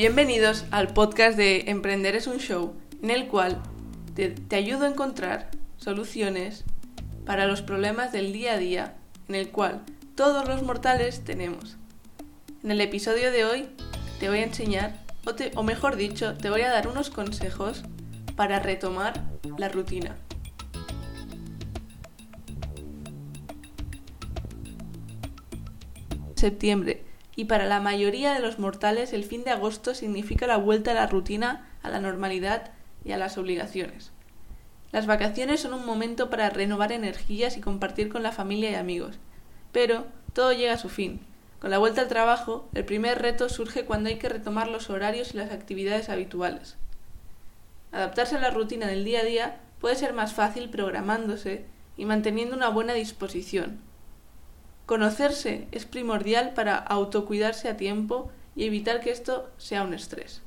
Bienvenidos al podcast de Emprender es un show, en el cual te, ayudo a encontrar soluciones para los problemas del día a día, en el cual todos los mortales tenemos. En el episodio de hoy te voy a enseñar, o, te, o mejor dicho, te voy a dar unos consejos para retomar la rutina. Septiembre y para la mayoría de los mortales el fin de agosto significa la vuelta a la rutina, a la normalidad y a las obligaciones. Las vacaciones son un momento para renovar energías y compartir con la familia y amigos, pero todo llega a su fin. Con la vuelta al trabajo, el primer reto surge cuando hay que retomar los horarios y las actividades habituales. Adaptarse a la rutina del día a día puede ser más fácil programándose y manteniendo una buena disposición, Conocerse es primordial para autocuidarse a tiempo y evitar que esto sea un estrés.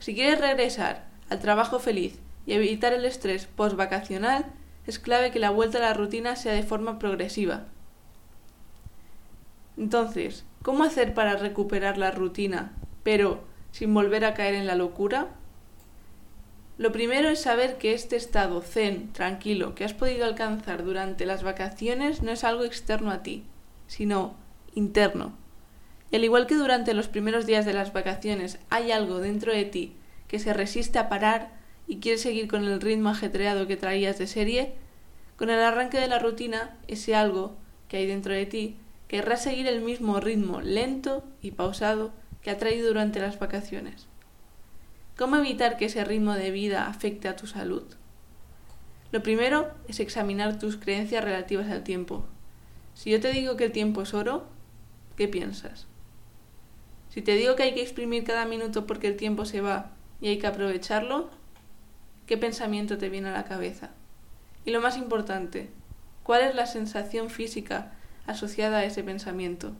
Si quieres regresar al trabajo feliz y evitar el estrés post-vacacional, es clave que la vuelta a la rutina sea de forma progresiva. Entonces, ¿cómo hacer para recuperar la rutina, pero sin volver a caer en la locura? Lo primero es saber que este estado zen, tranquilo, que has podido alcanzar durante las vacaciones no es algo externo a ti, sino interno. Y al igual que durante los primeros días de las vacaciones hay algo dentro de ti que se resiste a parar y quiere seguir con el ritmo ajetreado que traías de serie, con el arranque de la rutina, ese algo que hay dentro de ti querrá seguir el mismo ritmo lento y pausado que ha traído durante las vacaciones. ¿Cómo evitar que ese ritmo de vida afecte a tu salud? Lo primero es examinar tus creencias relativas al tiempo. Si yo te digo que el tiempo es oro, ¿qué piensas? Si te digo que hay que exprimir cada minuto porque el tiempo se va y hay que aprovecharlo, ¿qué pensamiento te viene a la cabeza? Y lo más importante, ¿cuál es la sensación física asociada a ese pensamiento?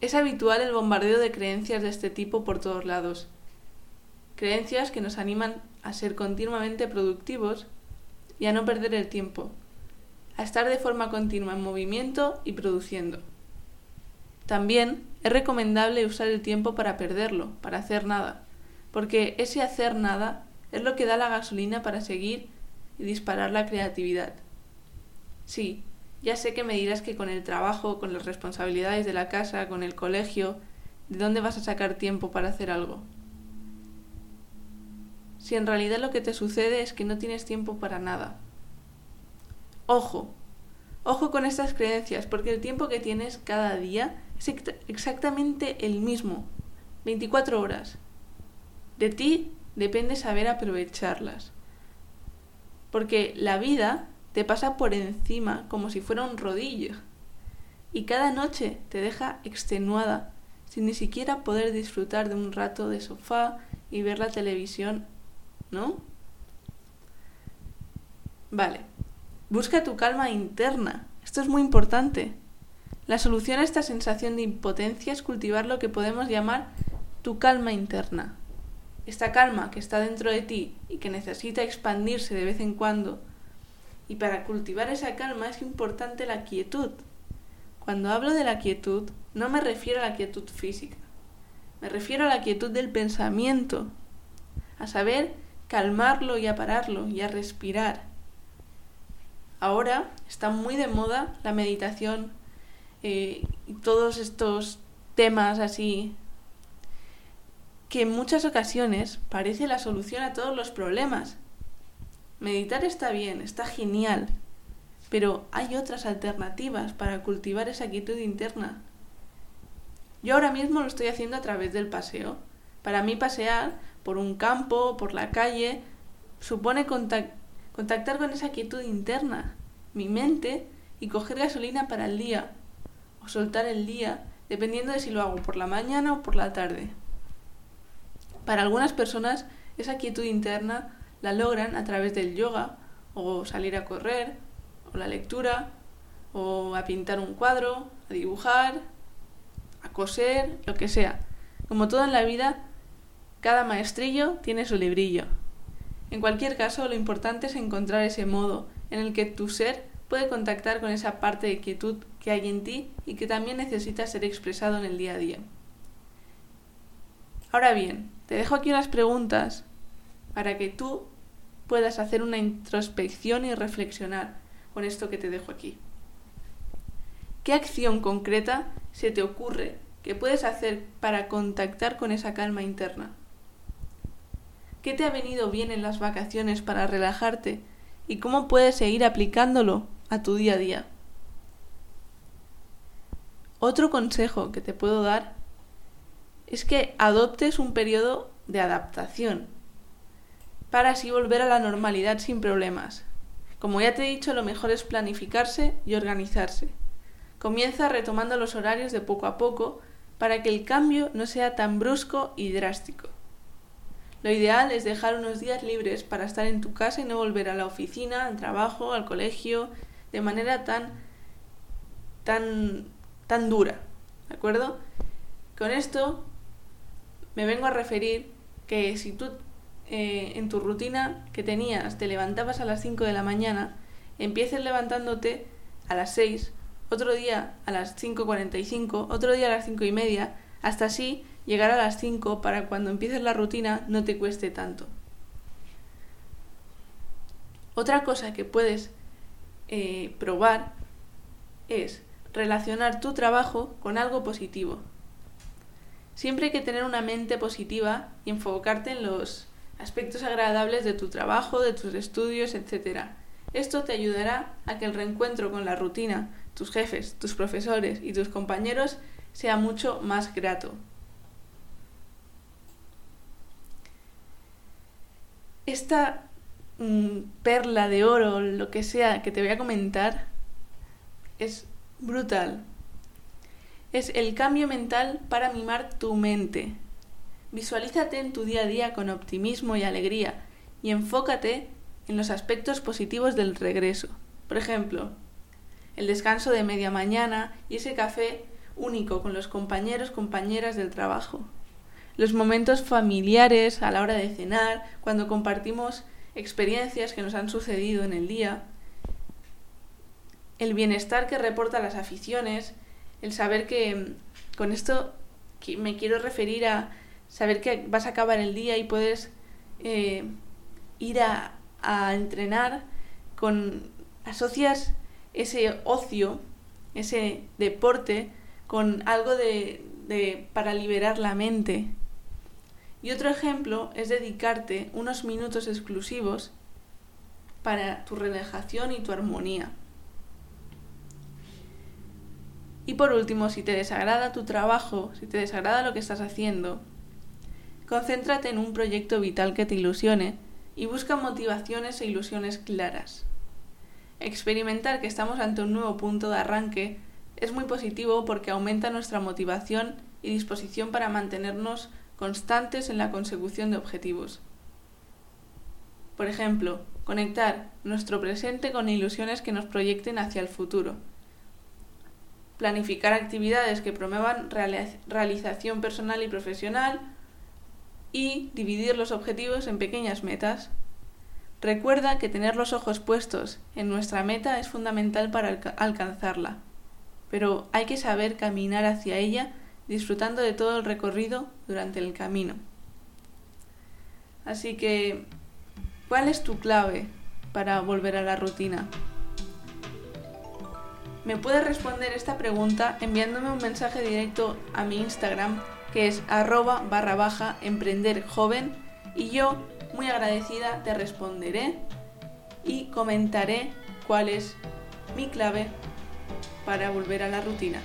Es habitual el bombardeo de creencias de este tipo por todos lados. Creencias que nos animan a ser continuamente productivos y a no perder el tiempo, a estar de forma continua en movimiento y produciendo. También es recomendable usar el tiempo para perderlo, para hacer nada, porque ese hacer nada es lo que da la gasolina para seguir y disparar la creatividad. Sí, ya sé que me dirás que con el trabajo, con las responsabilidades de la casa, con el colegio, ¿de dónde vas a sacar tiempo para hacer algo? Si en realidad lo que te sucede es que no tienes tiempo para nada. Ojo, ojo con estas creencias, porque el tiempo que tienes cada día es exactamente el mismo, 24 horas. De ti depende saber aprovecharlas. Porque la vida te pasa por encima como si fuera un rodillo. Y cada noche te deja extenuada, sin ni siquiera poder disfrutar de un rato de sofá y ver la televisión, ¿no? Vale, busca tu calma interna. Esto es muy importante. La solución a esta sensación de impotencia es cultivar lo que podemos llamar tu calma interna. Esta calma que está dentro de ti y que necesita expandirse de vez en cuando y para cultivar esa calma es importante la quietud. Cuando hablo de la quietud, no me refiero a la quietud física, me refiero a la quietud del pensamiento, a saber calmarlo y a pararlo y a respirar. Ahora está muy de moda la meditación eh, y todos estos temas así que en muchas ocasiones parece la solución a todos los problemas, Meditar está bien, está genial, pero hay otras alternativas para cultivar esa quietud interna. Yo ahora mismo lo estoy haciendo a través del paseo. Para mí pasear por un campo, por la calle, supone contactar con esa quietud interna, mi mente, y coger gasolina para el día, o soltar el día, dependiendo de si lo hago por la mañana o por la tarde. Para algunas personas, esa quietud interna la logran a través del yoga o salir a correr o la lectura o a pintar un cuadro, a dibujar, a coser, lo que sea. Como todo en la vida, cada maestrillo tiene su librillo. En cualquier caso, lo importante es encontrar ese modo en el que tu ser puede contactar con esa parte de quietud que hay en ti y que también necesita ser expresado en el día a día. Ahora bien, te dejo aquí unas preguntas para que tú puedas hacer una introspección y reflexionar con esto que te dejo aquí. ¿Qué acción concreta se te ocurre que puedes hacer para contactar con esa calma interna? ¿Qué te ha venido bien en las vacaciones para relajarte y cómo puedes seguir aplicándolo a tu día a día? Otro consejo que te puedo dar es que adoptes un periodo de adaptación para así volver a la normalidad sin problemas. Como ya te he dicho, lo mejor es planificarse y organizarse. Comienza retomando los horarios de poco a poco para que el cambio no sea tan brusco y drástico. Lo ideal es dejar unos días libres para estar en tu casa y no volver a la oficina, al trabajo, al colegio, de manera tan tan tan dura, ¿de acuerdo? Con esto me vengo a referir que si tú eh, en tu rutina que tenías te levantabas a las 5 de la mañana, empieces levantándote a las 6, otro día a las 5.45, otro día a las 5 y media, hasta así llegar a las 5 para cuando empieces la rutina no te cueste tanto. Otra cosa que puedes eh, probar es relacionar tu trabajo con algo positivo. Siempre hay que tener una mente positiva y enfocarte en los aspectos agradables de tu trabajo, de tus estudios, etc. Esto te ayudará a que el reencuentro con la rutina, tus jefes, tus profesores y tus compañeros sea mucho más grato. Esta mm, perla de oro, lo que sea que te voy a comentar, es brutal. Es el cambio mental para mimar tu mente. Visualízate en tu día a día con optimismo y alegría y enfócate en los aspectos positivos del regreso. Por ejemplo, el descanso de media mañana y ese café único con los compañeros, compañeras del trabajo. Los momentos familiares a la hora de cenar, cuando compartimos experiencias que nos han sucedido en el día. El bienestar que reporta las aficiones, el saber que mm, con esto me quiero referir a saber que vas a acabar el día y puedes eh, ir a, a, entrenar con asocias ese ocio, ese deporte con algo de, de para liberar la mente. Y otro ejemplo es dedicarte unos minutos exclusivos para tu relajación y tu armonía. Y por último, si te desagrada tu trabajo, si te desagrada lo que estás haciendo, concéntrate en un proyecto vital que te ilusione y busca motivaciones e ilusiones claras. Experimentar que estamos ante un nuevo punto de arranque es muy positivo porque aumenta nuestra motivación y disposición para mantenernos constantes en la consecución de objetivos. Por ejemplo, conectar nuestro presente con ilusiones que nos proyecten hacia el futuro planificar actividades que promuevan realización personal y profesional y dividir los objetivos en pequeñas metas. Recuerda que tener los ojos puestos en nuestra meta es fundamental para alcanzarla, pero hay que saber caminar hacia ella disfrutando de todo el recorrido durante el camino. Así que, ¿cuál es tu clave para volver a la rutina? me puedes responder esta pregunta enviándome un mensaje directo a mi Instagram que es arroba barra baja emprender joven y yo muy agradecida te responderé y comentaré cuál es mi clave para volver a la rutina.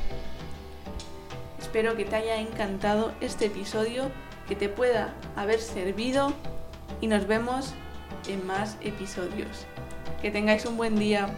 Espero que te haya encantado este episodio, que te pueda haber servido y nos vemos en más episodios. Que tengáis un buen día.